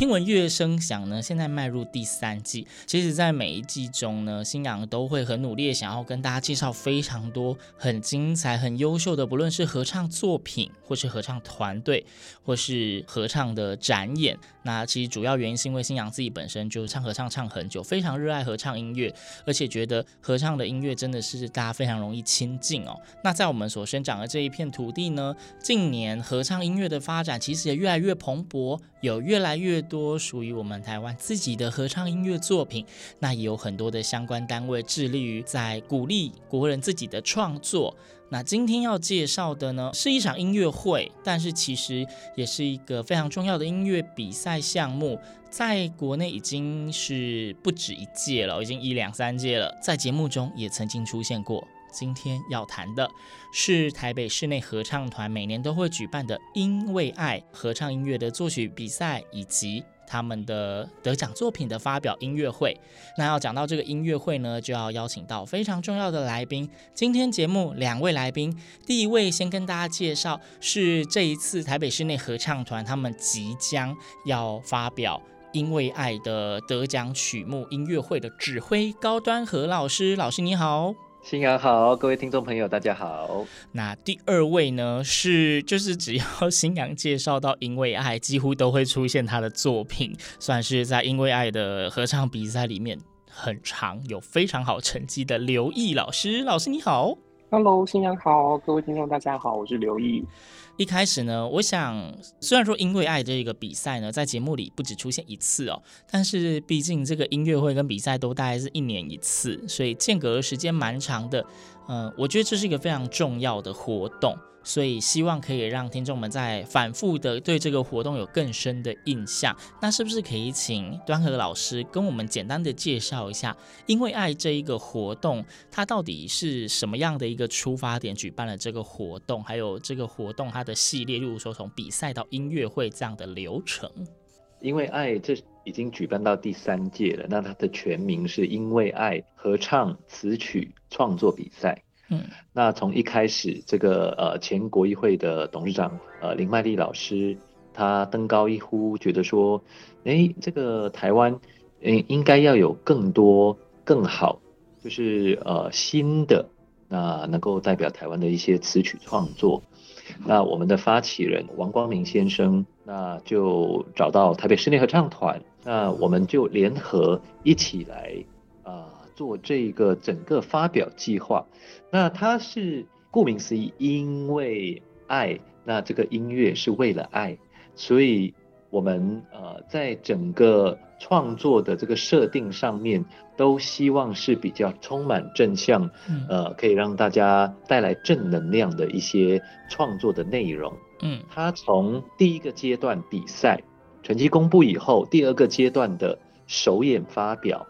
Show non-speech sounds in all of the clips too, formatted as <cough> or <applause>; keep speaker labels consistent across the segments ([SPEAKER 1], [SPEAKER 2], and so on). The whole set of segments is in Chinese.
[SPEAKER 1] 听闻乐声响呢，现在迈入第三季。其实，在每一季中呢，新阳都会很努力想要跟大家介绍非常多很精彩、很优秀的，不论是合唱作品，或是合唱团队，或是合唱的展演。那其实主要原因是因为新阳自己本身就唱合唱唱很久，非常热爱合唱音乐，而且觉得合唱的音乐真的是大家非常容易亲近哦。那在我们所生长的这一片土地呢，近年合唱音乐的发展其实也越来越蓬勃，有越来越多属于我们台湾自己的合唱音乐作品。那也有很多的相关单位致力于在鼓励国人自己的创作。那今天要介绍的呢，是一场音乐会，但是其实也是一个非常重要的音乐比赛项目，在国内已经是不止一届了，已经一两三届了，在节目中也曾经出现过。今天要谈的是台北室内合唱团每年都会举办的“因为爱”合唱音乐的作曲比赛，以及他们的得奖作品的发表音乐会。那要讲到这个音乐会呢，就要邀请到非常重要的来宾。今天节目两位来宾，第一位先跟大家介绍，是这一次台北室内合唱团他们即将要发表“因为爱”的得奖曲目音乐会的指挥高端何老师。老师你好。
[SPEAKER 2] 星洋好，各位听众朋友，大家好。
[SPEAKER 1] 那第二位呢，是就是只要新娘介绍到《因为爱》，几乎都会出现他的作品，算是在《因为爱》的合唱比赛里面很长有非常好成绩的刘毅老师。老师你好
[SPEAKER 3] ，Hello，新阳好，各位听众大家好，我是刘毅。
[SPEAKER 1] 一开始呢，我想虽然说《因为爱》这个比赛呢，在节目里不止出现一次哦，但是毕竟这个音乐会跟比赛都大概是一年一次，所以间隔时间蛮长的。嗯，我觉得这是一个非常重要的活动。所以希望可以让听众们在反复的对这个活动有更深的印象。那是不是可以请端和老师跟我们简单的介绍一下，因为爱这一个活动，它到底是什么样的一个出发点举办了这个活动，还有这个活动它的系列，例如说从比赛到音乐会这样的流程。
[SPEAKER 2] 因为爱这已经举办到第三届了，那它的全名是因为爱合唱词曲创作比赛。
[SPEAKER 1] 嗯，
[SPEAKER 2] 那从一开始，这个呃前国议会的董事长呃林麦丽老师，他登高一呼，觉得说，哎，这个台湾，嗯，应该要有更多更好，就是呃新的，那能够代表台湾的一些词曲创作。那我们的发起人王光明先生，那就找到台北室内合唱团，那我们就联合一起来。做这个整个发表计划，那它是顾名思义，因为爱，那这个音乐是为了爱，所以我们呃在整个创作的这个设定上面，都希望是比较充满正向，呃，可以让大家带来正能量的一些创作的内容。
[SPEAKER 1] 嗯，
[SPEAKER 2] 它从第一个阶段比赛成绩公布以后，第二个阶段的首演发表。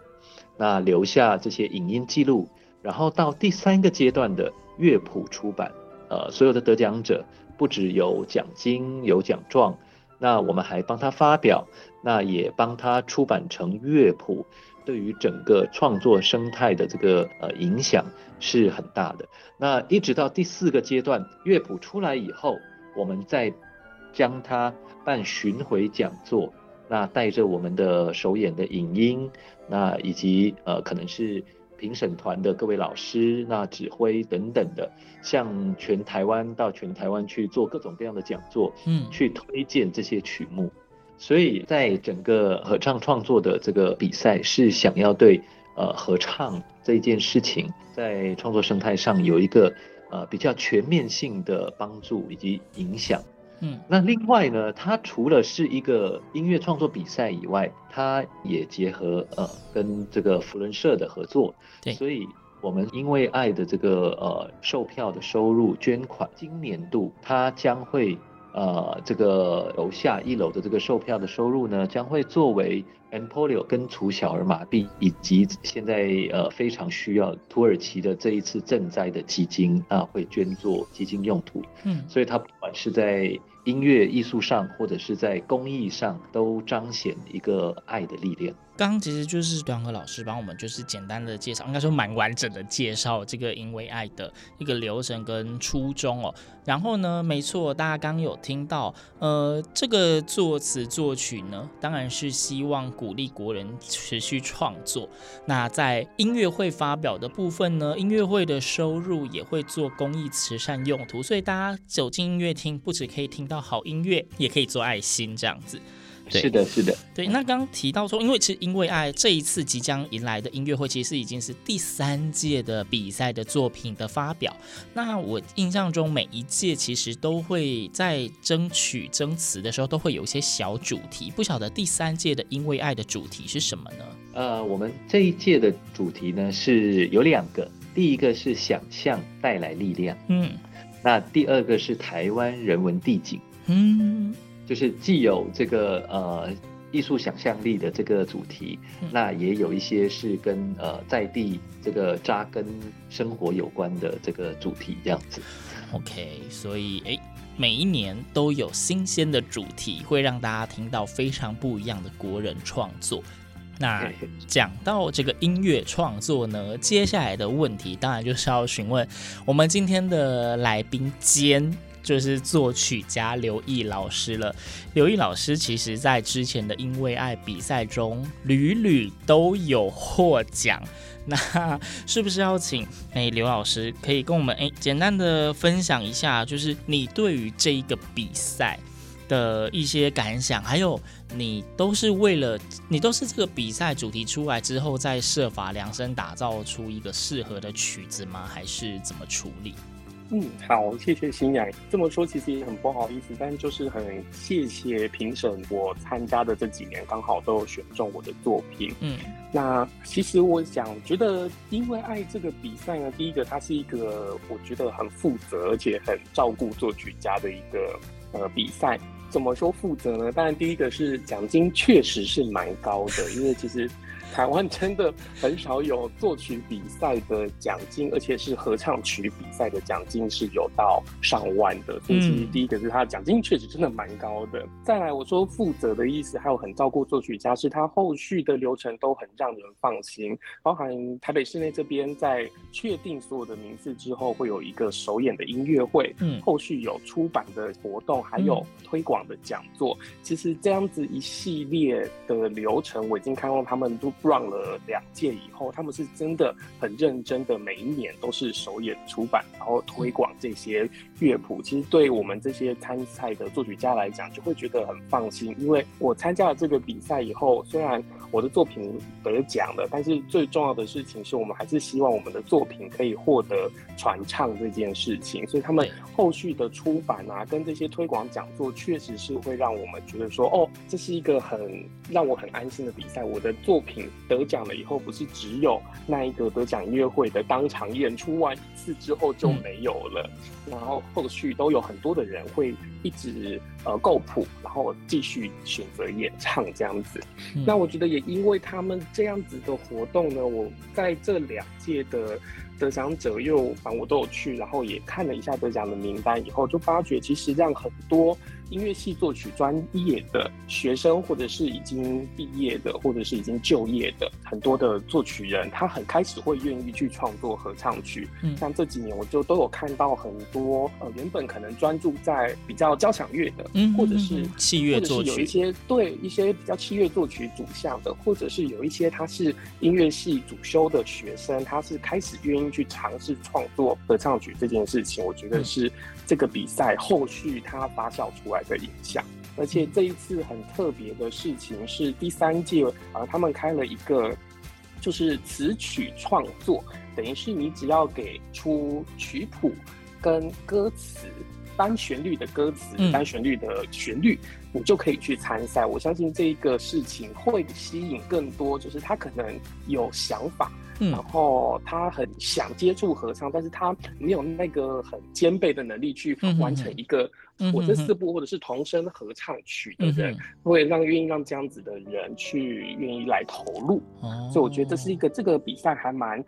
[SPEAKER 2] 那留下这些影音记录，然后到第三个阶段的乐谱出版，呃，所有的得奖者不只有奖金有奖状，那我们还帮他发表，那也帮他出版成乐谱，对于整个创作生态的这个呃影响是很大的。那一直到第四个阶段乐谱出来以后，我们再将它办巡回讲座。那带着我们的首演的影音，那以及呃可能是评审团的各位老师，那指挥等等的，向全台湾到全台湾去做各种各样的讲座，
[SPEAKER 1] 嗯，
[SPEAKER 2] 去推荐这些曲目。所以在整个合唱创作的这个比赛，是想要对呃合唱这件事情在创作生态上有一个呃比较全面性的帮助以及影响。嗯，那另外呢，它除了是一个音乐创作比赛以外，它也结合呃跟这个福伦社的合作，对，所以我们因为爱的这个呃售票的收入捐款，今年度它将会呃这个楼下一楼的这个售票的收入呢，将会作为 Empolio 根除小儿麻痹以及现在呃非常需要土耳其的这一次赈灾的基金啊，会捐作基金用途。嗯，所以它不是在音乐艺术上，或者是在公益上，都彰显一个爱的力量。
[SPEAKER 1] 刚刚其实就是端和老师帮我们就是简单的介绍，应该说蛮完整的介绍这个因为爱的一个流程跟初衷哦。然后呢，没错，大家刚有听到，呃，这个作词作曲呢，当然是希望鼓励国人持续创作。那在音乐会发表的部分呢，音乐会的收入也会做公益慈善用途，所以大家走进音乐厅，不止可以听到好音乐，也可以做爱心这样子。
[SPEAKER 2] 对是的，是的，
[SPEAKER 1] 对。那刚刚提到说，因为其实因为爱这一次即将迎来的音乐会，其实已经是第三届的比赛的作品的发表。那我印象中每一届其实都会在争取争词的时候，都会有一些小主题。不晓得第三届的因为爱的主题是什么呢？
[SPEAKER 2] 呃，我们这一届的主题呢是有两个，第一个是想象带来力量，嗯，那第二个是台湾人文地景，嗯。就是既有这个呃艺术想象力的这个主题，嗯、那也有一些是跟呃在地这个扎根生活有关的这个主题这样子。
[SPEAKER 1] OK，所以诶，每一年都有新鲜的主题，会让大家听到非常不一样的国人创作。那讲到这个音乐创作呢，接下来的问题当然就是要询问我们今天的来宾兼。就是作曲家刘毅老师了。刘毅老师其实在之前的因为爱比赛中屡屡都有获奖，那是不是要请哎刘老师可以跟我们哎简单的分享一下，就是你对于这一个比赛的一些感想，还有你都是为了你都是这个比赛主题出来之后再设法量身打造出一个适合的曲子吗？还是怎么处理？
[SPEAKER 3] 嗯，好，谢谢新娘。这么说其实也很不好意思，但就是很谢谢评审，我参加的这几年刚好都有选中我的作品。嗯，那其实我想觉得，因为爱这个比赛呢，第一个它是一个我觉得很负责而且很照顾作曲家的一个呃比赛。怎么说负责呢？当然第一个是奖金确实是蛮高的，因为其实。<laughs> 台湾真的很少有作曲比赛的奖金，而且是合唱曲比赛的奖金是有到上万的。所以其实第一个是他的奖金确实真的蛮高的。再来我说负责的意思，还有很照顾作曲家，是他后续的流程都很让人放心。包含台北市内这边在确定所有的名次之后，会有一个首演的音乐会，嗯，后续有出版的活动，还有推广的讲座。其实这样子一系列的流程，我已经看到他们都。Run 了两届以后，他们是真的很认真的，每一年都是首演出版，然后推广这些乐谱。其实对我们这些参赛的作曲家来讲，就会觉得很放心，因为我参加了这个比赛以后，虽然我的作品得奖了，但是最重要的事情是我们还是希望我们的作品可以获得传唱这件事情。所以他们后续的出版啊，跟这些推广讲座，确实是会让我们觉得说，哦，这是一个很让我很安心的比赛。我的作品。得奖了以后，不是只有那一个得奖音乐会的当场演出完一次之后就没有了，嗯、然后后续都有很多的人会一直呃购谱，然后继续选择演唱这样子。嗯、那我觉得也因为他们这样子的活动呢，我在这两届的得奖者又反正我都有去，然后也看了一下得奖的名单以后，就发觉其实让很多。音乐系作曲专业的学生，或者是已经毕业的，或者是已经就业的很多的作曲人，他很开始会愿意去创作合唱曲。嗯，像这几年我就都有看到很多呃，原本可能专注在比较交响乐的，嗯，或者是
[SPEAKER 1] 器乐作曲，
[SPEAKER 3] 有一些对一些比较器乐作曲主项的，或者是有一些他是音乐系主修的学生，他是开始愿意去尝试创作合唱曲这件事情。我觉得是这个比赛后续它发酵出来的影响，而且这一次很特别的事情是第三届，呃，他们开了一个就是词曲创作，等于是你只要给出曲谱跟歌词。单旋律的歌词，嗯、单旋律的旋律，你就可以去参赛。我相信这一个事情会吸引更多，就是他可能有想法，嗯、然后他很想接触合唱，但是他没有那个很兼备的能力去完成一个我这四部或者是童声合唱曲的人，嗯、会让愿意让这样子的人去愿意来投入。哦、所以我觉得这是一个这个比赛还蛮。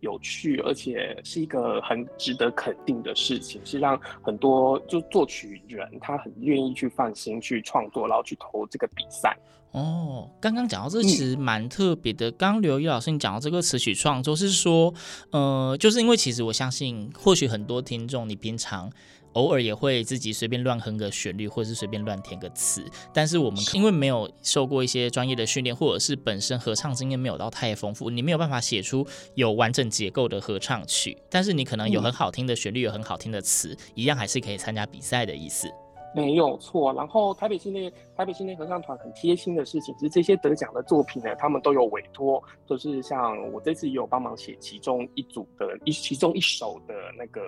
[SPEAKER 3] 有趣，而且是一个很值得肯定的事情，是让很多就作曲人他很愿意去放心去创作，然后去投这个比赛。
[SPEAKER 1] 哦，刚刚讲到这其实蛮特别的。刚刚刘一老师你讲到这个词曲创作，是说，呃，就是因为其实我相信，或许很多听众你平常。偶尔也会自己随便乱哼个旋律，或者是随便乱填个词。但是我们因为没有受过一些专业的训练，或者是本身合唱经验没有到太丰富，你没有办法写出有完整结构的合唱曲。但是你可能有很好听的旋律，有很好听的词，一样还是可以参加比赛的意思。
[SPEAKER 3] 没有错。然后台北新内台北新年合唱团很贴心的事情是，这些得奖的作品呢，他们都有委托，就是像我这次也有帮忙写其中一组的一其中一首的那个。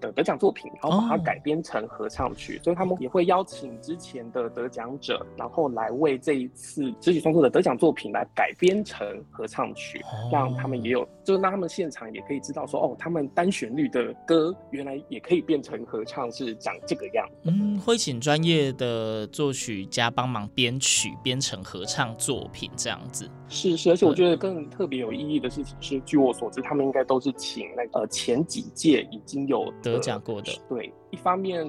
[SPEAKER 3] 的得奖作品，然后把它改编成合唱曲，oh. 所以他们也会邀请之前的得奖者，然后来为这一次自己创作的得奖作品来改编成合唱曲，oh. 让他们也有，就是让他们现场也可以知道说，哦，他们单旋律的歌原来也可以变成合唱，是长这个样。
[SPEAKER 1] 嗯，会请专业的作曲家帮忙编曲，编成合唱作品这样子。
[SPEAKER 3] 是是，而且我觉得更特别有意义的事情是，据我所知，他们应该都是请那个、呃前几届已经有
[SPEAKER 1] 得奖过的，
[SPEAKER 3] 对。一方面，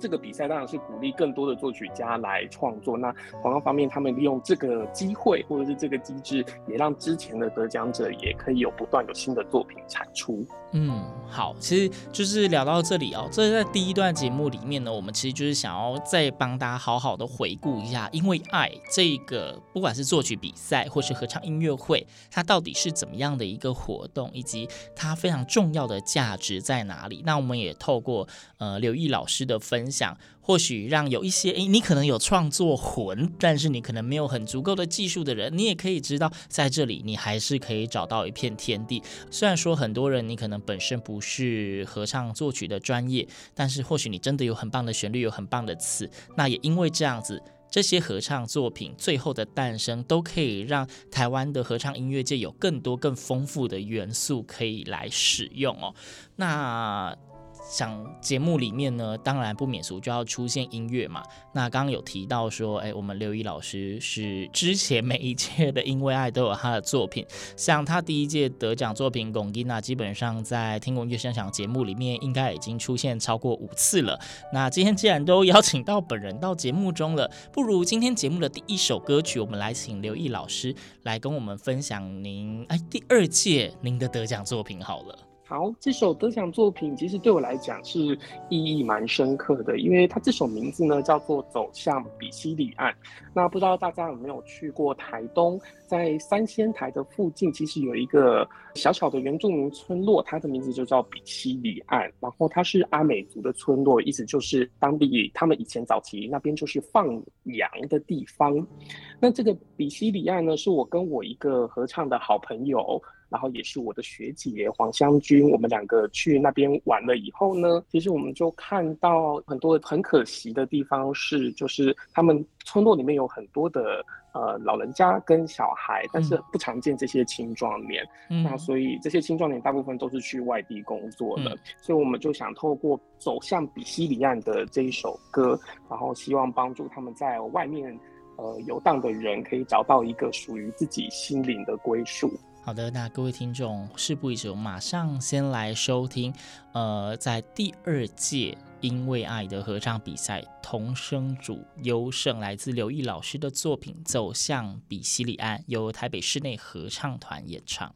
[SPEAKER 3] 这个比赛当然是鼓励更多的作曲家来创作。那同样方面，他们利用这个机会或者是这个机制，也让之前的得奖者也可以有不断有新的作品产出。
[SPEAKER 1] 嗯，好，其实就是聊到这里哦。这在第一段节目里面呢，我们其实就是想要再帮大家好好的回顾一下，因为爱这个，不管是作曲比赛或是合唱音乐会，它到底是怎么样的一个活动，以及它非常重要的价值在哪里。那我们也透过呃。刘毅老师的分享，或许让有一些诶，你可能有创作魂，但是你可能没有很足够的技术的人，你也可以知道，在这里你还是可以找到一片天地。虽然说很多人你可能本身不是合唱作曲的专业，但是或许你真的有很棒的旋律，有很棒的词。那也因为这样子，这些合唱作品最后的诞生，都可以让台湾的合唱音乐界有更多更丰富的元素可以来使用哦。那。想节目里面呢，当然不免俗就要出现音乐嘛。那刚刚有提到说，哎，我们刘一老师是之前每一届的《因为爱》都有他的作品，像他第一届得奖作品《龚琳娜》，基本上在听闻乐声响节目里面应该已经出现超过五次了。那今天既然都邀请到本人到节目中了，不如今天节目的第一首歌曲，我们来请刘一老师来跟我们分享您哎第二届您的得奖作品好了。
[SPEAKER 3] 好，这首得奖作品其实对我来讲是意义蛮深刻的，因为它这首名字呢叫做《走向比西里岸》。那不知道大家有没有去过台东，在三仙台的附近，其实有一个小小的原住民村落，它的名字就叫比西里岸。然后它是阿美族的村落，意思就是当地他们以前早期那边就是放羊的地方。那这个比西里岸呢，是我跟我一个合唱的好朋友。然后也是我的学姐黄香君，我们两个去那边玩了以后呢，其实我们就看到很多很可惜的地方是，就是他们村落里面有很多的呃老人家跟小孩，但是不常见这些青壮年。嗯、那所以这些青壮年大部分都是去外地工作的，嗯、所以我们就想透过走向比西里岸的这一首歌，然后希望帮助他们在外面呃游荡的人可以找到一个属于自己心灵的归属。
[SPEAKER 1] 好的，那各位听众，事不宜迟，马上先来收听，呃，在第二届因为爱的合唱比赛，童声组优胜，来自刘毅老师的作品《走向比西里岸》，由台北室内合唱团演唱。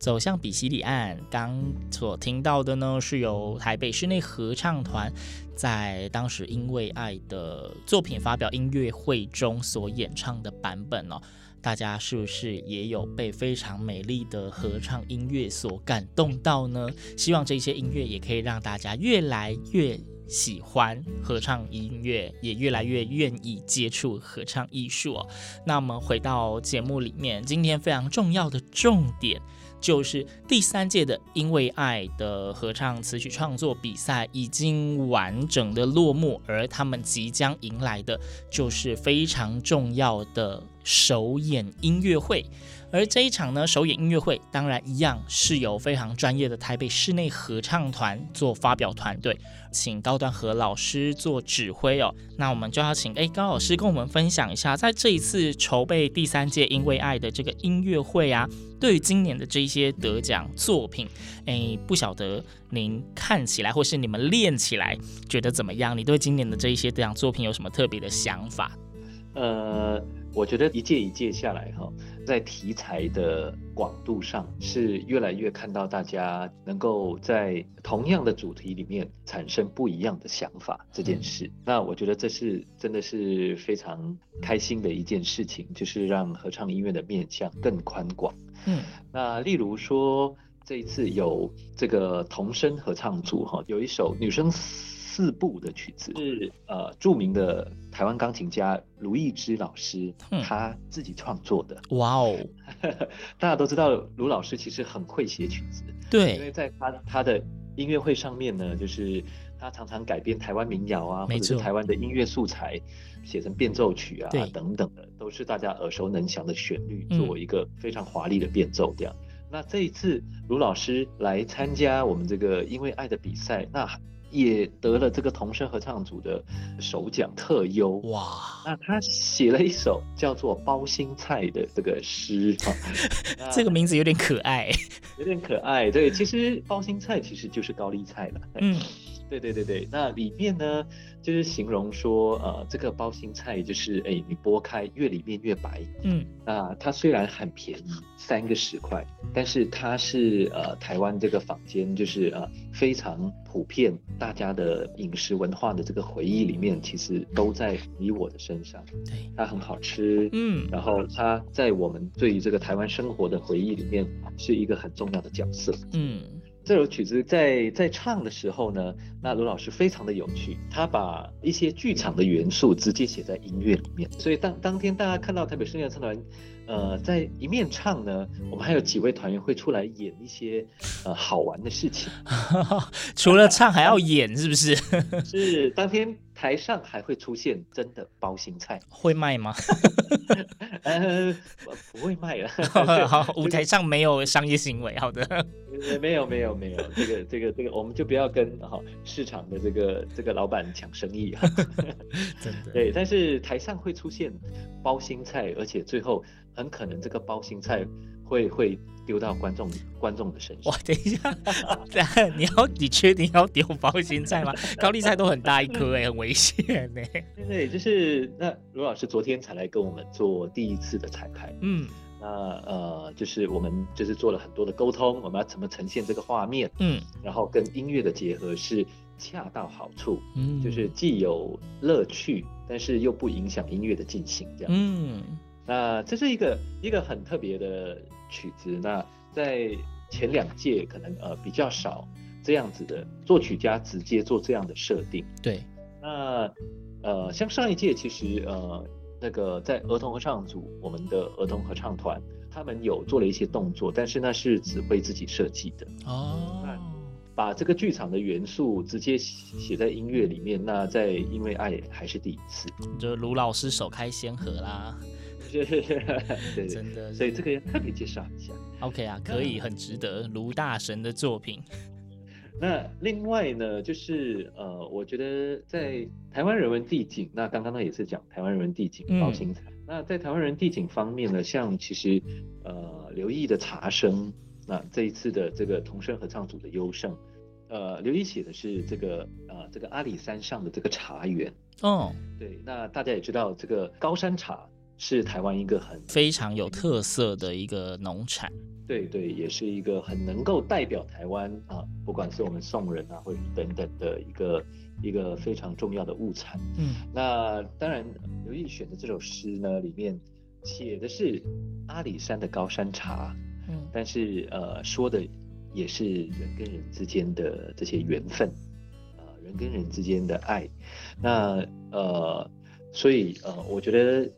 [SPEAKER 1] 走向比西里岸。刚所听到的呢，是由台北室内合唱团在当时因为爱的作品发表音乐会中所演唱的版本哦。大家是不是也有被非常美丽的合唱音乐所感动到呢？希望这些音乐也可以让大家越来越喜欢合唱音乐，也越来越愿意接触合唱艺术。那我们回到节目里面，今天非常重要的重点。就是第三届的《因为爱》的合唱词曲创作比赛已经完整的落幕，而他们即将迎来的就是非常重要的首演音乐会。而这一场呢，首演音乐会当然一样是由非常专业的台北室内合唱团做发表团队，请高端和老师做指挥哦。那我们就要请诶高老师跟我们分享一下，在这一次筹备第三届因为爱的这个音乐会啊，对于今年的这一些得奖作品，诶，不晓得您看起来或是你们练起来觉得怎么样？你对今年的这一些得奖作品有什么特别的想法？
[SPEAKER 2] 呃。我觉得一届一届下来哈，在题材的广度上是越来越看到大家能够在同样的主题里面产生不一样的想法这件事。那我觉得这是真的是非常开心的一件事情，就是让合唱音乐的面向更宽广。嗯，那例如说这一次有这个童声合唱组哈，有一首女生四部的曲子是呃著名的台湾钢琴家卢艺芝老师他自己创作的。哇哦，<laughs> 大家都知道卢老师其实很会写曲子，对，因为在他他的音乐会上面呢，就是他常常改编台湾民谣啊，或者是台湾的音乐素材写成变奏曲啊等等的，都是大家耳熟能详的旋律，做一个非常华丽的变奏这样。那这一次卢老师来参加我们这个因为爱的比赛，那也得了这个童声合唱组的首奖特优哇！那他写了一首叫做《包心菜》的这个诗啊，<laughs>
[SPEAKER 1] 这个名字有点可爱，
[SPEAKER 2] 有点可爱。对，其实包心菜其实就是高丽菜了。嗯。对对对对，那里面呢，就是形容说，呃，这个包心菜就是，哎，你剥开越里面越白，嗯，那它虽然很便宜，三个十块，但是它是呃台湾这个坊间就是呃非常普遍，大家的饮食文化的这个回忆里面，其实都在你我的身上，对，它很好吃，嗯，然后它在我们对于这个台湾生活的回忆里面是一个很重要的角色，嗯。这首曲子在在唱的时候呢，那卢老师非常的有趣，他把一些剧场的元素直接写在音乐里面，所以当当天大家看到台北室内合唱团，呃，在一面唱呢，我们还有几位团员会出来演一些呃好玩的事情，<laughs>
[SPEAKER 1] 除了唱还要演，是不是？<laughs>
[SPEAKER 2] 是当天。台上还会出现真的包心菜，
[SPEAKER 1] 会卖吗？<laughs>
[SPEAKER 2] 呃，不会卖了。<laughs>
[SPEAKER 1] 好，舞台上没有商业行为，好的。
[SPEAKER 2] 没有，没有，没有，这个，这个，这个，我们就不要跟哈市场的这个这个老板抢生意啊。<laughs> 真的。对，但是台上会出现包心菜，而且最后很可能这个包心菜。会会丢到观众观众的身上。哇，等一下，你要你确定要丢包心菜吗？高丽菜都很大一颗哎，很危险呢。对对，就是那罗老师昨天才来跟我们做第一次的彩排。嗯，那呃，就是我们就是做了很多的沟通，我们要怎么呈现这个画面？嗯，然后跟音乐的结合是恰到好处。嗯，就是既有乐趣，但是又不影响音乐的进行，这样。嗯。那这是一个一个很特别的曲子。那在前两届可能呃比较少这样子的作曲家直接做这样的设定。对。那呃像上一届其实呃那个在儿童合唱组，我们的儿童合唱团他们有做了一些动作，但是那是指挥自己设计的。哦。那把这个剧场的元素直接写在音乐里面，那在因为爱还是第一次。
[SPEAKER 1] 就卢老师首开先河啦。<laughs>
[SPEAKER 2] 对对对，真的，所以这个要特别介绍一下。
[SPEAKER 1] OK 啊，可以，很值得卢大神的作品。<laughs>
[SPEAKER 2] 那另外呢，就是呃，我觉得在台湾人文地景，那刚刚呢也是讲台湾人文地景包心菜。那在台湾人文地景方面呢，像其实呃刘毅的茶声，那这一次的这个童声合唱组的优胜，呃刘毅写的是这个呃这个阿里山上的这个茶园。哦，对，那大家也知道这个高山茶。是台湾一个很
[SPEAKER 1] 非常有特色的一个农产。
[SPEAKER 2] 对对，也是一个很能够代表台湾啊，不管是我们宋人啊，或者等等的一个一个非常重要的物产。
[SPEAKER 1] 嗯，
[SPEAKER 2] 那当然，刘毅选的这首诗呢，里面写的是阿里山的高山茶，
[SPEAKER 1] 嗯，
[SPEAKER 2] 但是呃，说的也是人跟人之间的这些缘分，呃，人跟人之间的爱。那呃，所以呃，我觉得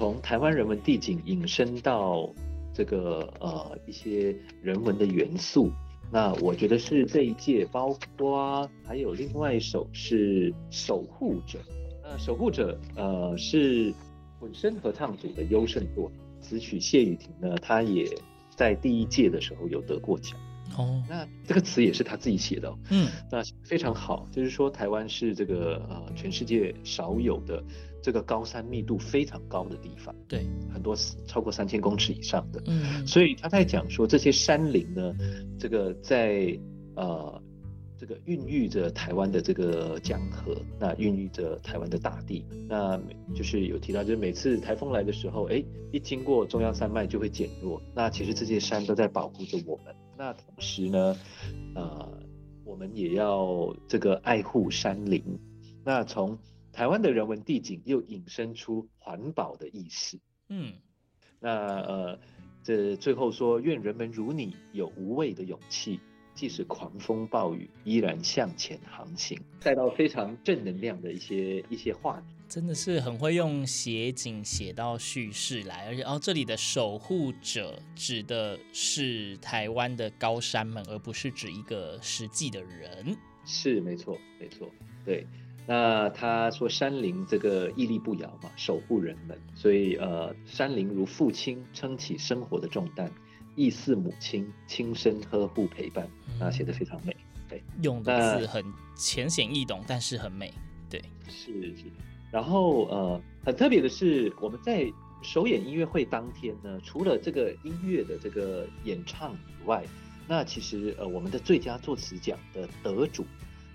[SPEAKER 2] 从台湾人文地景引申到这个呃一些人文的元素，那我觉得是这一届，包括还有另外一首是守护者，那守护者呃是混声合唱组的优胜作，词曲谢雨婷呢，她也在第一届的时候有得过奖。
[SPEAKER 1] 哦，
[SPEAKER 2] 那这个词也是他自己写的。哦，
[SPEAKER 1] 嗯，
[SPEAKER 2] 那非常好，就是说台湾是这个呃全世界少有的这个高山密度非常高的地方，
[SPEAKER 1] 对，
[SPEAKER 2] 很多超过三千公尺以上的，
[SPEAKER 1] 嗯，
[SPEAKER 2] 所以他在讲说这些山林呢，这个在呃这个孕育着台湾的这个江河，那孕育着台湾的大地，那就是有提到，就是每次台风来的时候，哎，一经过中央山脉就会减弱，那其实这些山都在保护着我们。那同时呢，呃，我们也要这个爱护山林。那从台湾的人文地景又引申出环保的意识。
[SPEAKER 1] 嗯，
[SPEAKER 2] 那呃，这最后说，愿人们如你有无畏的勇气，即使狂风暴雨，依然向前航行。带到非常正能量的一些一些话题。
[SPEAKER 1] 真的是很会用写景写到叙事来，而且哦，这里的守护者指的是台湾的高山们，而不是指一个实际的人。
[SPEAKER 2] 是，没错，没错，对。那他说山林这个屹立不摇嘛，守护人们，所以呃，山林如父亲撑起生活的重担，亦似母亲亲身呵护陪伴。那写得非常美，对，
[SPEAKER 1] 用的字很浅显易懂，但是很美，对，
[SPEAKER 2] 是是。然后呃，很特别的是，我们在首演音乐会当天呢，除了这个音乐的这个演唱以外，那其实呃，我们的最佳作词奖的得主，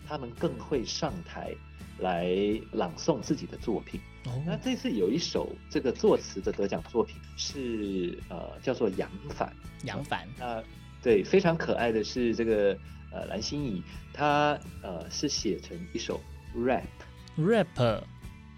[SPEAKER 2] 他们更会上台来朗诵自己的作品。哦，那这次有一首这个作词的得奖作品是呃，叫做《扬帆》。
[SPEAKER 1] 扬帆。
[SPEAKER 2] 那对，非常可爱的是这个呃蓝心怡，她呃是写成一首 rap。
[SPEAKER 1] rap。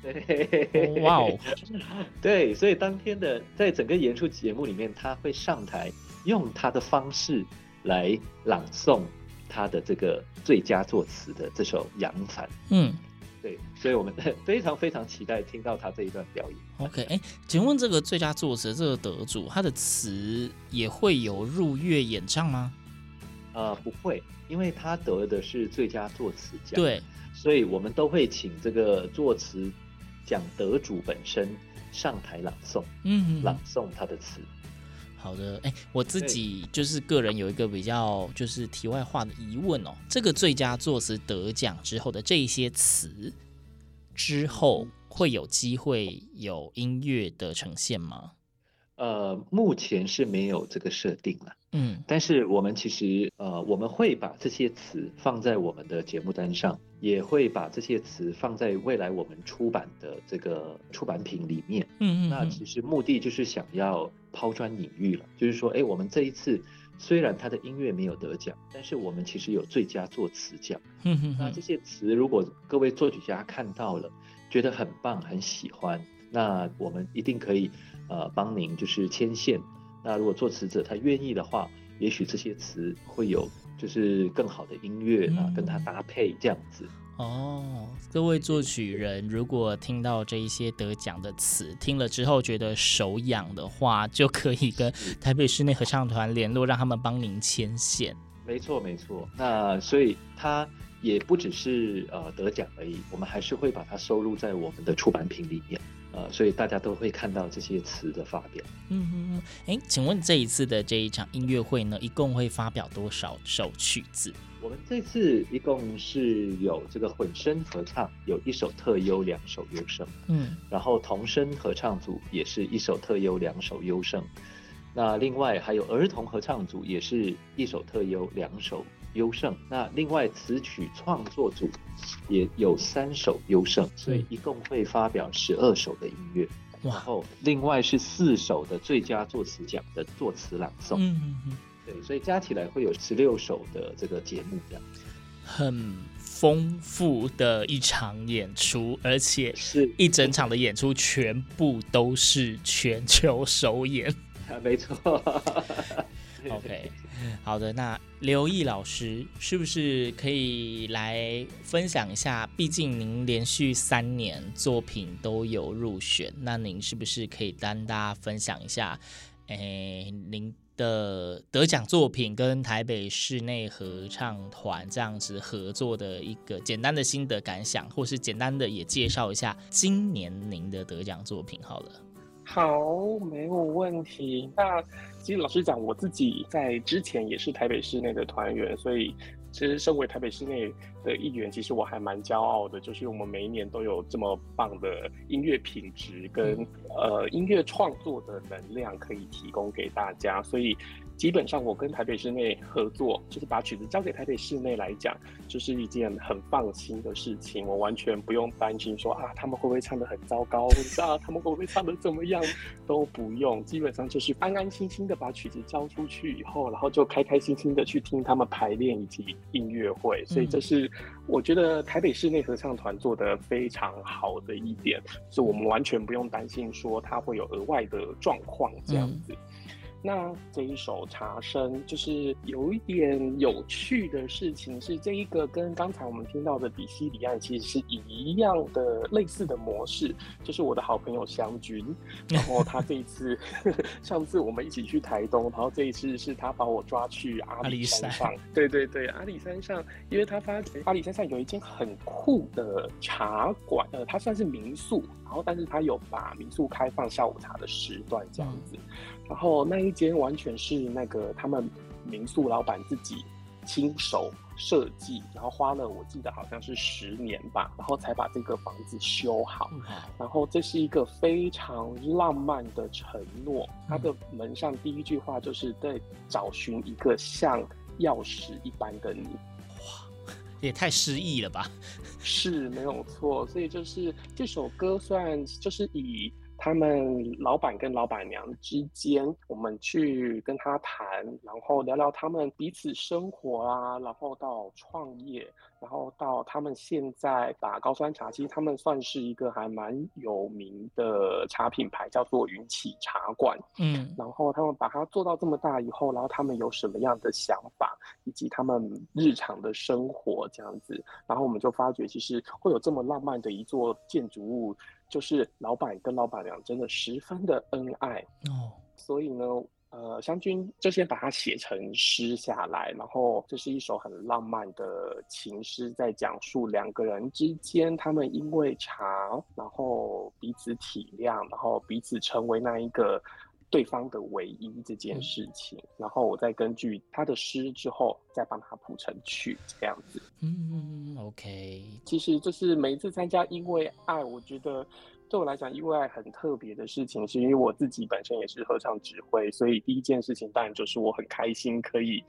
[SPEAKER 2] 对，
[SPEAKER 1] 哇哦，<laughs>
[SPEAKER 2] 对，所以当天的在整个演出节目里面，他会上台用他的方式来朗诵他的这个最佳作词的这首《扬帆》。
[SPEAKER 1] 嗯，
[SPEAKER 2] 对，所以我们 <laughs> 非常非常期待听到他这一段表演。
[SPEAKER 1] OK，哎，请问这个最佳作词这个得主，他的词也会有入乐演唱吗？
[SPEAKER 2] 呃，不会，因为他得的是最佳作词奖。
[SPEAKER 1] 对，
[SPEAKER 2] 所以我们都会请这个作词。奖得主本身上台朗诵，
[SPEAKER 1] 嗯，
[SPEAKER 2] 朗诵他的词。
[SPEAKER 1] 好的，哎，我自己就是个人有一个比较就是题外话的疑问哦，这个最佳作词得奖之后的这一些词之后会有机会有音乐的呈现吗？
[SPEAKER 2] 呃，目前是没有这个设定了。
[SPEAKER 1] 嗯，
[SPEAKER 2] 但是我们其实呃，我们会把这些词放在我们的节目单上，也会把这些词放在未来我们出版的这个出版品里面。
[SPEAKER 1] 嗯嗯，
[SPEAKER 2] 那其实目的就是想要抛砖引玉了，就是说，哎，我们这一次虽然他的音乐没有得奖，但是我们其实有最佳作
[SPEAKER 1] 词奖。
[SPEAKER 2] 那这些词如果各位作曲家看到了，觉得很棒，很喜欢，那我们一定可以。呃，帮您就是牵线。那如果作词者他愿意的话，也许这些词会有就是更好的音乐啊，跟他搭配这样子。
[SPEAKER 1] 哦，各位作曲人，如果听到这一些得奖的词，听了之后觉得手痒的话，就可以跟台北室内合唱团联络，让他们帮您牵线。
[SPEAKER 2] 没错，没错。那所以他也不只是呃得奖而已，我们还是会把它收录在我们的出版品里面。呃，所以大家都会看到这些词的发表。
[SPEAKER 1] 嗯嗯嗯，哎，请问这一次的这一场音乐会呢，一共会发表多少首曲子？
[SPEAKER 2] 我们这次一共是有这个混声合唱，有一首特优，两首优胜。
[SPEAKER 1] 嗯，
[SPEAKER 2] 然后童声合唱组也是一首特优，两首优胜。那另外还有儿童合唱组，也是一首特优，两首优胜。那另外词曲创作组也有三首优胜，所以一共会发表十二首的音乐。然后另外是四首的最佳作词奖的作词朗诵。嗯嗯嗯，对，所以加起来会有十六首的这个节目，这样
[SPEAKER 1] 很丰富的一场演出，而且是一整场的演出全部都是全球首演。
[SPEAKER 2] 啊，<laughs> 没错。<laughs>
[SPEAKER 1] OK，好的，那刘毅老师是不是可以来分享一下？毕竟您连续三年作品都有入选，那您是不是可以跟大家分享一下？诶，您的得奖作品跟台北室内合唱团这样子合作的一个简单的心得感想，或是简单的也介绍一下今年您的得奖作品好了。
[SPEAKER 3] 好，没有问题。那其实老实讲，我自己在之前也是台北市内的团员，所以其实身为台北市内的一员，其实我还蛮骄傲的，就是我们每一年都有这么棒的音乐品质跟呃音乐创作的能量可以提供给大家，所以。基本上，我跟台北室内合作，就是把曲子交给台北室内来讲，就是一件很放心的事情。我完全不用担心说啊，他们会不会唱的很糟糕，或者是啊，他们会不会唱的怎么样，都不用。基本上就是安安心心的把曲子交出去以后，然后就开开心心的去听他们排练以及音乐会。所以这是我觉得台北室内合唱团做的非常好的一点，是我们完全不用担心说他会有额外的状况这样子。那这一首茶声就是有一点有趣的事情，是这一个跟刚才我们听到的比西里岸其实是一样的类似的模式，就是我的好朋友湘君，然后他这一次 <laughs> 上次我们一起去台东，然后这一次是他把我抓去阿里山上，对对对，阿里山上，因为他发觉阿里山上有一间很酷的茶馆，呃，它算是民宿，然后但是他有把民宿开放下午茶的时段这样子。嗯然后那一间完全是那个他们民宿老板自己亲手设计，然后花了我记得好像是十年吧，然后才把这个房子修好。然后这是一个非常浪漫的承诺，他的门上第一句话就是在找寻一个像钥匙一般的你。
[SPEAKER 1] 也太失意了吧？
[SPEAKER 3] 是没有错，所以就是这首歌虽然就是以。他们老板跟老板娘之间，我们去跟他谈，然后聊聊他们彼此生活啊，然后到创业，然后到他们现在打高山茶，其实他们算是一个还蛮有名的茶品牌，叫做云起茶馆。嗯，然后他们把它做到这么大以后，然后他们有什么样的想法，以及他们日常的生活这样子，然后我们就发觉，其实会有这么浪漫的一座建筑物。就是老板跟老板娘真的十分的恩爱哦，所以呢，呃，湘君就先把它写成诗下来，然后这是一首很浪漫的情诗，在讲述两个人之间，他们因为茶，然后彼此体谅，然后彼此成为那一个对方的唯一这件事情，嗯、然后我再根据他的诗之后，再帮他谱成曲这样子。
[SPEAKER 1] 嗯，OK。
[SPEAKER 3] 其实就是每一次参加《因为爱》，我觉得对我来讲，因为爱很特别的事情，是因为我自己本身也是合唱指挥，所以第一件事情当然就是我很开心可以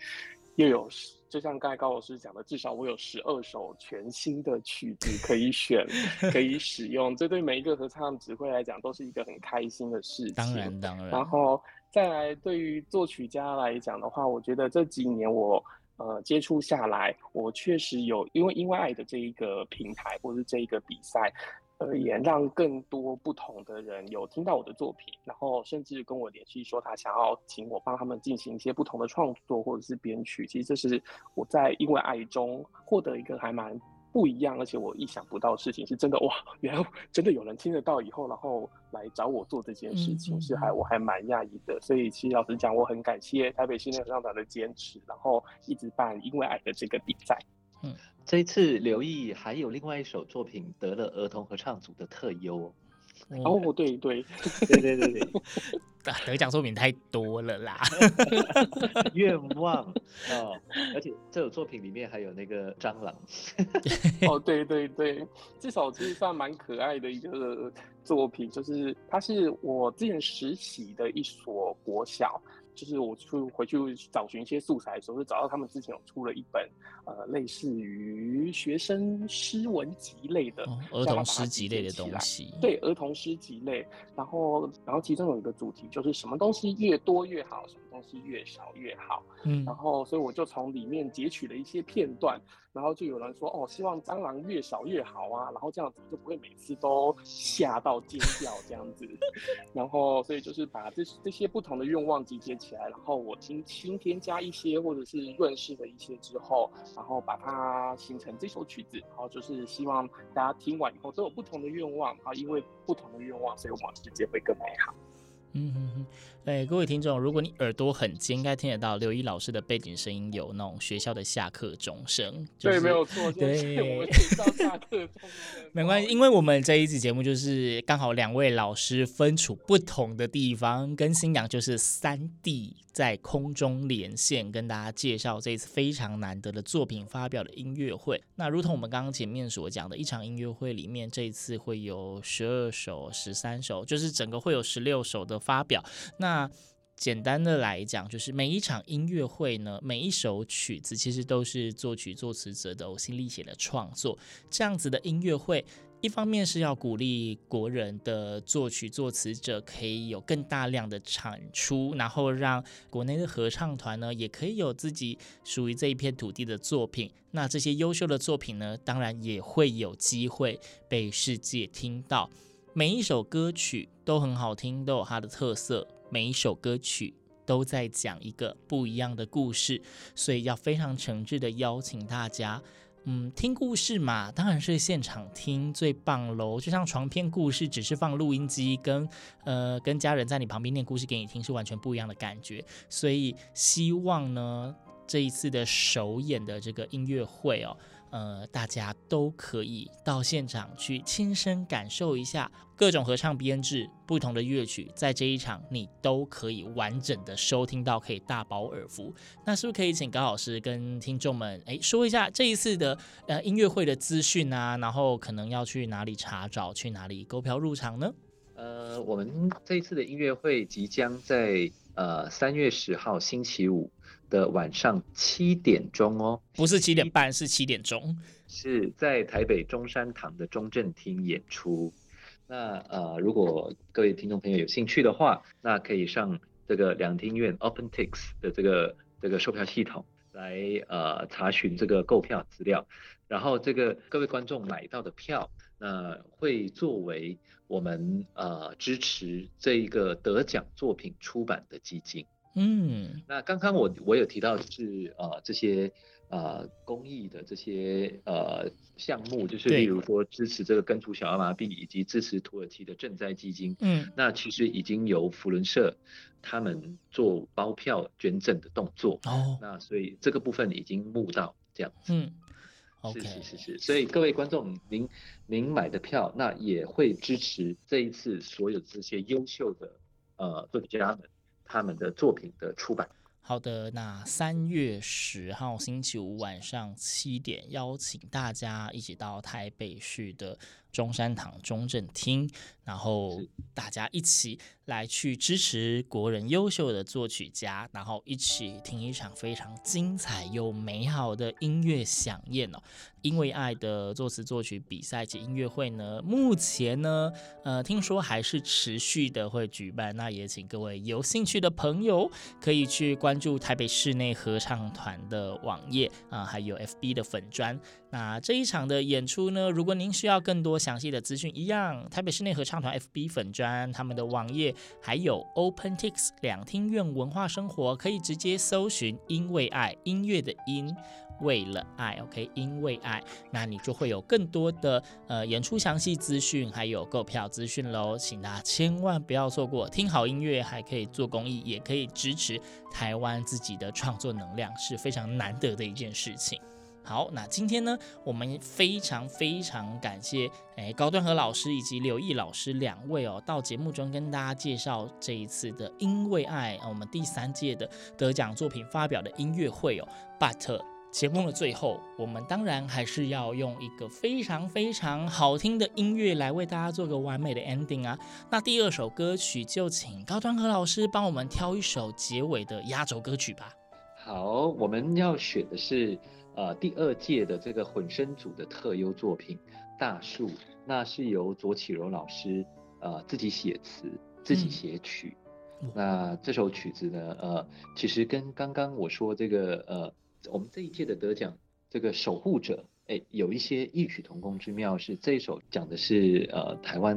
[SPEAKER 3] 又有。就像刚才高老师讲的，至少我有十二首全新的曲子可以选，可以 <laughs> 使用。这对每一个合唱指挥来讲都是一个很开心的事情。
[SPEAKER 1] 当然，当然。
[SPEAKER 3] 然后再来，对于作曲家来讲的话，我觉得这几年我呃接触下来，我确实有因为因为爱的这一个平台或是这一个比赛。而言，让更多不同的人有听到我的作品，然后甚至跟我联系说他想要请我帮他们进行一些不同的创作或者是编曲。其实这是我在因为爱中获得一个还蛮不一样，而且我意想不到的事情，是真的哇！原来真的有人听得到以后，然后来找我做这件事情，嗯、是还我还蛮讶异的。所以其实老实讲，我很感谢台北室内合唱团的坚持，然后一直办因为爱的这个比赛。
[SPEAKER 2] 嗯，这一次刘毅还有另外一首作品得了儿童合唱组的特优哦。
[SPEAKER 3] 哦，对对 <laughs>
[SPEAKER 2] 对对对对，<laughs>
[SPEAKER 1] 得奖作品太多了啦。<laughs>
[SPEAKER 2] 愿望哦，而且这首作品里面还有那个蟑螂。
[SPEAKER 3] 哦，对对对，这首其实算蛮可爱的一个作品，就是它是我之前实习的一所国小。就是我去回去找寻一些素材的时候，就找到他们之前有出了一本呃类似于学生诗文集类的、
[SPEAKER 1] 哦、儿童诗集类的东西，
[SPEAKER 3] 对，儿童诗集类。然后然后其中有一个主题就是什么东西越多越好，什么东西越少越好。嗯，然后所以我就从里面截取了一些片段。然后就有人说哦，希望蟑螂越少越好啊，然后这样子就不会每次都吓到尖叫这样子。<laughs> 然后所以就是把这这些不同的愿望集结起来，然后我新新添加一些或者是润饰的一些之后，然后把它形成这首曲子。然后就是希望大家听完以后都有不同的愿望啊，因为不同的愿望，所以我们世界会更美好。
[SPEAKER 1] 嗯哼哼，哎，各位听众，如果你耳朵很尖，应该听得到刘一老师的背景声音有那种学校的下课钟声。就是、
[SPEAKER 3] 对，没有错，<laughs> 对，我们学校下课钟声。<laughs>
[SPEAKER 1] 没关系，因为我们这一集节目就是刚好两位老师分处不同的地方，跟新娘就是三地在空中连线，跟大家介绍这一次非常难得的作品发表的音乐会。那如同我们刚刚前面所讲的，一场音乐会里面，这一次会有十二首、十三首，就是整个会有十六首的。发表。那简单的来讲，就是每一场音乐会呢，每一首曲子其实都是作曲作词者的呕心沥血的创作。这样子的音乐会，一方面是要鼓励国人的作曲作词者可以有更大量的产出，然后让国内的合唱团呢，也可以有自己属于这一片土地的作品。那这些优秀的作品呢，当然也会有机会被世界听到。每一首歌曲都很好听，都有它的特色。每一首歌曲都在讲一个不一样的故事，所以要非常诚挚的邀请大家，嗯，听故事嘛，当然是现场听最棒喽。就像床边故事，只是放录音机跟呃跟家人在你旁边念故事给你听，是完全不一样的感觉。所以希望呢，这一次的首演的这个音乐会哦。呃，大家都可以到现场去亲身感受一下各种合唱编制、不同的乐曲，在这一场你都可以完整的收听到，可以大饱耳福。那是不是可以请高老师跟听众们哎说一下这一次的呃音乐会的资讯啊？然后可能要去哪里查找，去哪里购票入场呢？
[SPEAKER 2] 呃，我们这一次的音乐会即将在呃三月十号星期五。的晚上七点钟哦，
[SPEAKER 1] 不是七点半，是七点钟，
[SPEAKER 2] 是在台北中山堂的中正厅演出。那呃，如果各位听众朋友有兴趣的话，那可以上这个两厅院 OpenTix 的这个这个售票系统来呃查询这个购票资料。然后这个各位观众买到的票，那会作为我们呃支持这一个得奖作品出版的基金。
[SPEAKER 1] 嗯，
[SPEAKER 2] 那刚刚我我有提到就是呃这些呃公益的这些呃项目，就是例如说支持这个根除小儿麻痹以及支持土耳其的赈灾基金，嗯，那其实已经由福伦社他们做包票捐赠的动作哦，那所以这个部分已经募到这样子，
[SPEAKER 1] 嗯。
[SPEAKER 2] 是是是是，所以各位观众您您买的票那也会支持这一次所有这些优秀的呃作家们。他们的作品的出版。
[SPEAKER 1] 好的，那三月十号星期五晚上七点，邀请大家一起到台北市的中山堂中正厅，然后大家一起来去支持国人优秀的作曲家，然后一起听一场非常精彩又美好的音乐响宴哦。因为爱的作词作曲比赛及音乐会呢，目前呢，呃，听说还是持续的会举办。那也请各位有兴趣的朋友可以去关注台北室内合唱团的网页啊，还有 FB 的粉专。那这一场的演出呢，如果您需要更多详细的资讯，一样，台北室内合唱团 FB 粉专他们的网页，还有 OpenTix 两厅院文化生活，可以直接搜寻“因为爱”音乐的音。为了爱，OK，因为爱，那你就会有更多的呃演出详细资讯，还有购票资讯喽，请大家千万不要错过。听好音乐，还可以做公益，也可以支持台湾自己的创作能量，是非常难得的一件事情。好，那今天呢，我们非常非常感谢哎高端和老师以及刘毅老师两位哦，到节目中跟大家介绍这一次的因为爱，我们第三届的得奖作品发表的音乐会哦，But。节目的最后，我们当然还是要用一个非常非常好听的音乐来为大家做个完美的 ending 啊。那第二首歌曲就请高端和老师帮我们挑一首结尾的压轴歌曲吧。
[SPEAKER 2] 好，我们要选的是呃第二届的这个混声组的特优作品《大树》，那是由左启柔老师呃自己写词、自己写曲。嗯、那这首曲子呢，呃，其实跟刚刚我说这个呃。我们这一届的得奖，这个守护者，哎，有一些异曲同工之妙。是这一首讲的是，呃，台湾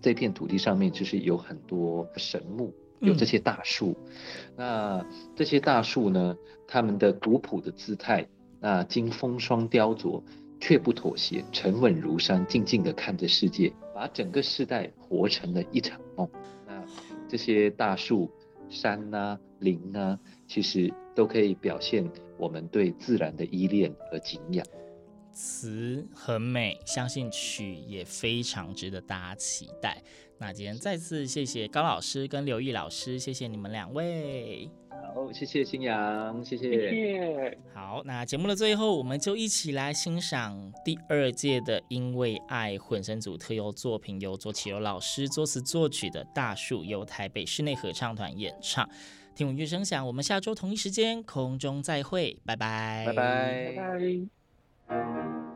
[SPEAKER 2] 这片土地上面，就是有很多神木，有这些大树。嗯、那这些大树呢，他们的古朴的姿态，那经风霜雕琢，却不妥协，沉稳如山，静静地看着世界，把整个世代活成了一场梦。那这些大树、山、啊、林、啊，其实都可以表现。我们对自然的依恋和敬仰，
[SPEAKER 1] 词很美，相信曲也非常值得大家期待。那今天再次谢谢高老师跟刘毅老师，谢谢你们两位。
[SPEAKER 2] 好，谢谢新阳，谢谢。谢谢。
[SPEAKER 1] 好，那节目的最后，我们就一起来欣赏第二届的《因为爱》混声组特优作品，由左启柔老师作词作曲的《大树》，由台北室内合唱团演唱。听闻乐声响，我们下周同一时间空中再会，拜拜，
[SPEAKER 2] 拜拜，
[SPEAKER 3] 拜拜。